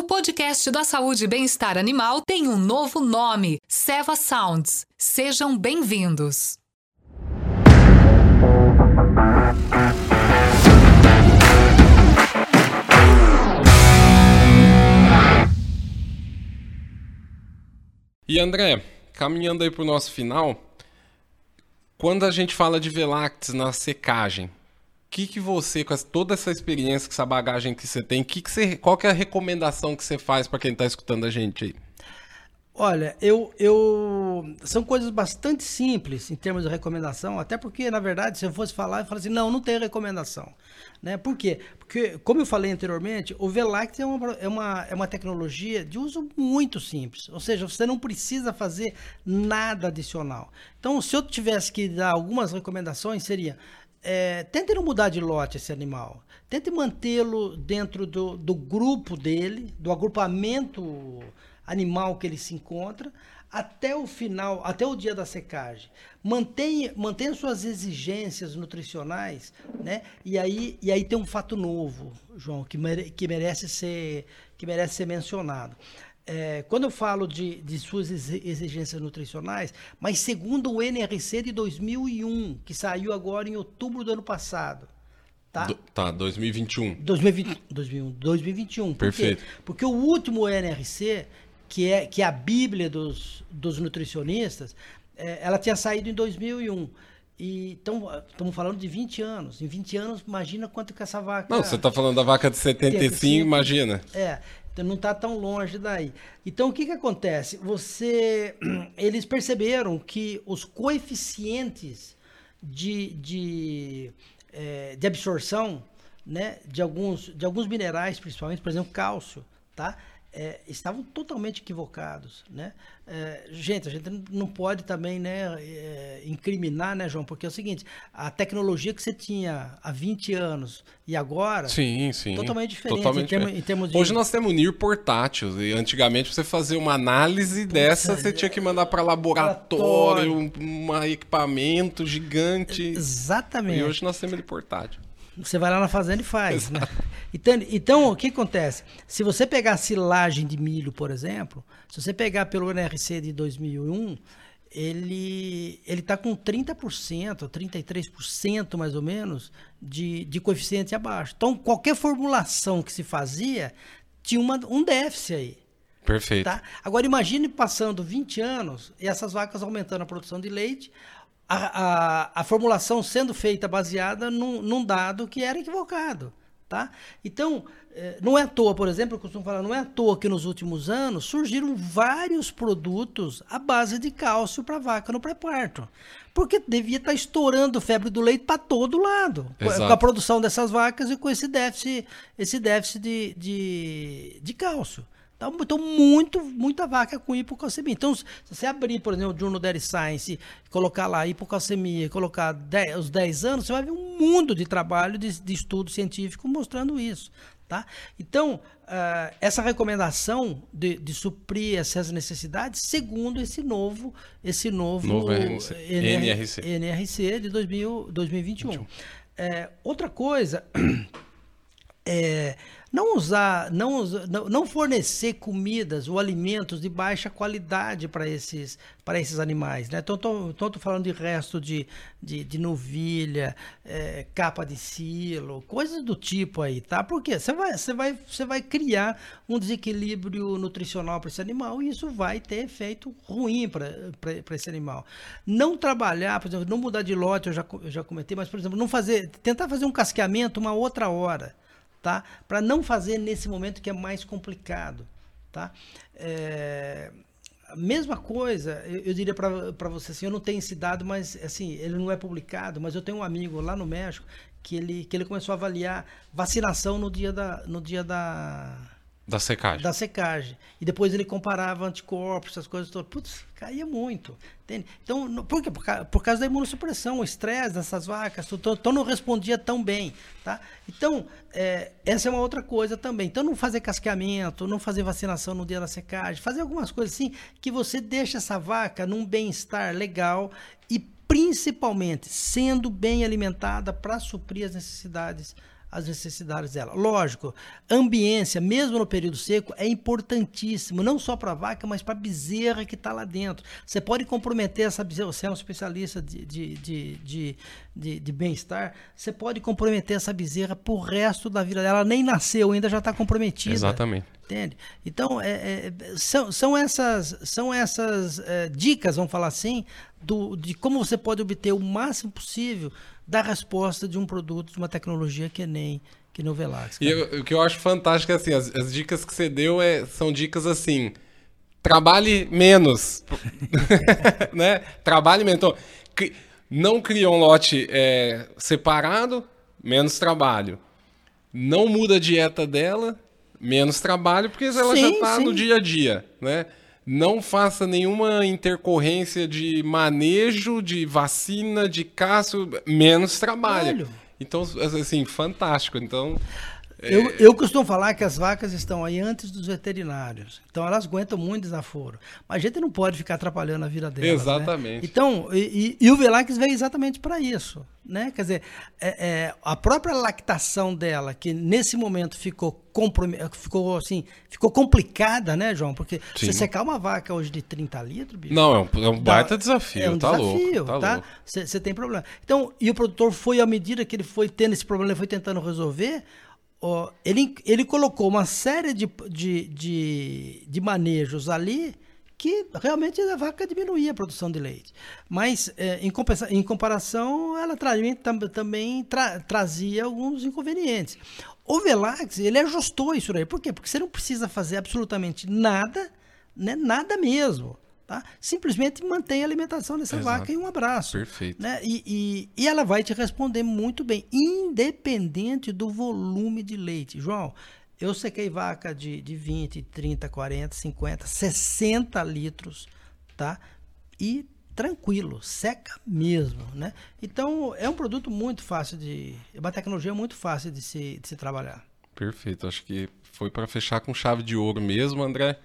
O podcast da saúde e bem-estar animal tem um novo nome: Seva Sounds. Sejam bem-vindos. E André, caminhando aí para o nosso final, quando a gente fala de Velactis na secagem, que que você, com toda essa experiência, com essa bagagem que você tem, que que você, qual que é a recomendação que você faz para quem está escutando a gente aí? Olha, eu, eu. São coisas bastante simples em termos de recomendação, até porque, na verdade, se eu fosse falar, eu falaria assim: não, não tem recomendação. Né? Por quê? Porque, como eu falei anteriormente, o VLACT é uma, é, uma, é uma tecnologia de uso muito simples. Ou seja, você não precisa fazer nada adicional. Então, se eu tivesse que dar algumas recomendações, seria. É, tente não mudar de lote esse animal. Tente mantê-lo dentro do, do grupo dele, do agrupamento animal que ele se encontra, até o final, até o dia da secagem. Mantenha, mantenha suas exigências nutricionais, né? E aí, e aí tem um fato novo, João, que, mere, que, merece, ser, que merece ser mencionado. É, quando eu falo de, de suas exigências nutricionais, mas segundo o NRC de 2001, que saiu agora em outubro do ano passado, Tá? Do, tá, 2021. 2020, 2021. 2021. Perfeito. Por Porque o último NRC, que é, que é a Bíblia dos, dos nutricionistas, é, ela tinha saído em 2001. E estamos falando de 20 anos. Em 20 anos, imagina quanto que essa vaca. Não, você está falando da vaca de 75, 75 imagina. É, então não está tão longe daí. Então, o que, que acontece? Você, eles perceberam que os coeficientes de, de, é, de absorção né, de, alguns, de alguns minerais, principalmente, por exemplo, cálcio, tá? É, estavam totalmente equivocados, né? É, gente, a gente não pode também, né, é, incriminar, né, João? Porque é o seguinte, a tecnologia que você tinha há 20 anos e agora, sim, sim, totalmente diferente, totalmente em, termos, em termos de... Hoje nós temos NIR portátil e antigamente você fazer uma análise Puxa, dessa, você tinha que mandar para laboratório, um, um equipamento gigante. Exatamente. E hoje nós temos ele portátil. Você vai lá na fazenda e faz. Né? Então, então, o que acontece? Se você pegar a silagem de milho, por exemplo, se você pegar pelo NRC de 2001, ele ele está com 30%, 33% mais ou menos, de, de coeficiente abaixo. Então, qualquer formulação que se fazia tinha uma, um déficit aí. Perfeito. Tá? Agora, imagine passando 20 anos e essas vacas aumentando a produção de leite, a, a, a formulação sendo feita baseada num, num, dado que era equivocado. Tá? Então, eh, não é à toa, por exemplo, eu costumo falar, não é à toa que nos últimos anos surgiram vários produtos à base de cálcio para vaca no pré-parto. Porque devia estar tá estourando febre do leite para todo lado. Exato. Com a produção dessas vacas e com esse déficit, esse déficit de, de, de cálcio. Então, então muito, muita vaca com hipocalcemia. Então, se você abrir, por exemplo, o Journal Dairy Science, colocar lá hipocalcemia, colocar 10, os 10 anos, você vai ver um mundo de trabalho, de, de estudo científico mostrando isso. Tá? Então, uh, essa recomendação de, de, suprir essas necessidades, segundo esse novo, esse novo, novo NRC. NRC. NRC de 2000, 2021. É, outra coisa é não usar, não, não fornecer comidas ou alimentos de baixa qualidade para esses, esses animais. Né? Então, estou falando de resto de, de, de novilha, é, capa de silo, coisas do tipo aí, tá? Porque você vai, você vai, você vai criar um desequilíbrio nutricional para esse animal e isso vai ter efeito ruim para esse animal. Não trabalhar, por exemplo, não mudar de lote, eu já, eu já comentei, mas, por exemplo, não fazer, tentar fazer um casqueamento uma outra hora tá? Para não fazer nesse momento que é mais complicado, tá? É, mesma coisa, eu, eu diria para você assim, eu não tenho esse dado, mas assim, ele não é publicado, mas eu tenho um amigo lá no México que ele, que ele começou a avaliar vacinação no dia da, no dia da da secagem. Da secagem. E depois ele comparava anticorpos, essas coisas todas. Putz, caía muito. Entende? Então, por quê? Por, por causa da imunossupressão, o estresse dessas vacas, então, então não respondia tão bem. Tá? Então, é, essa é uma outra coisa também. Então, não fazer casqueamento, não fazer vacinação no dia da secagem, fazer algumas coisas assim que você deixa essa vaca num bem-estar legal e principalmente sendo bem alimentada para suprir as necessidades as necessidades dela. Lógico, ambiência, mesmo no período seco, é importantíssimo, não só para a vaca, mas para a bezerra que está lá dentro. Você pode comprometer essa bezerra, você é um especialista de, de, de, de, de, de bem-estar, você pode comprometer essa bezerra para o resto da vida dela. Ela nem nasceu, ainda já está comprometida. Exatamente. Entende? Então, é, é, são, são essas, são essas é, dicas, vamos falar assim, do, de como você pode obter o máximo possível da resposta de um produto, de uma tecnologia que nem que no Velax. E eu, o que eu acho fantástico é assim, as, as dicas que você deu é, são dicas assim, trabalhe menos, né? Trabalhe menos. Então, cri, não cria um lote é, separado, menos trabalho. Não muda a dieta dela, menos trabalho, porque ela sim, já está no dia a dia, né? Não faça nenhuma intercorrência de manejo, de vacina, de caço, menos trabalho. Então, assim, fantástico. Então, eu, eu costumo falar que as vacas estão aí antes dos veterinários. Então elas aguentam muito desaforo. Mas a gente não pode ficar atrapalhando a vida delas. Né? Exatamente. Né? Então, e, e, e, o Velax veio exatamente para isso. Né? Quer dizer, é, é, a própria lactação dela, que nesse momento ficou ficou assim, ficou complicada, né, João? Porque Sim. você secar uma vaca hoje de 30 litros, bicho, Não, é um, é um baita desafio, é um tá desafio, louco, tá? Você tá? tem problema. Então, e o produtor foi, à medida que ele foi tendo esse problema, ele foi tentando resolver, ó, ele, ele colocou uma série de, de, de, de, manejos ali que realmente a vaca diminuía a produção de leite. Mas, é, em, compensa, em comparação, ela tra, também tra, trazia alguns inconvenientes. O Velax, ele ajustou isso aí. Por quê? Porque você não precisa fazer absolutamente nada, né? nada mesmo. Tá? Simplesmente mantém a alimentação dessa Exato. vaca e um abraço. Perfeito. Né? E, e, e, ela vai te responder muito bem, independente do volume de leite. João, eu sequei vaca de, de 20, 30, 40, 50, 60 litros, tá? E tranquilo, seca mesmo, né? Então, é um produto muito fácil de... É uma tecnologia muito fácil de se, de se trabalhar. Perfeito. Acho que foi para fechar com chave de ouro mesmo, André.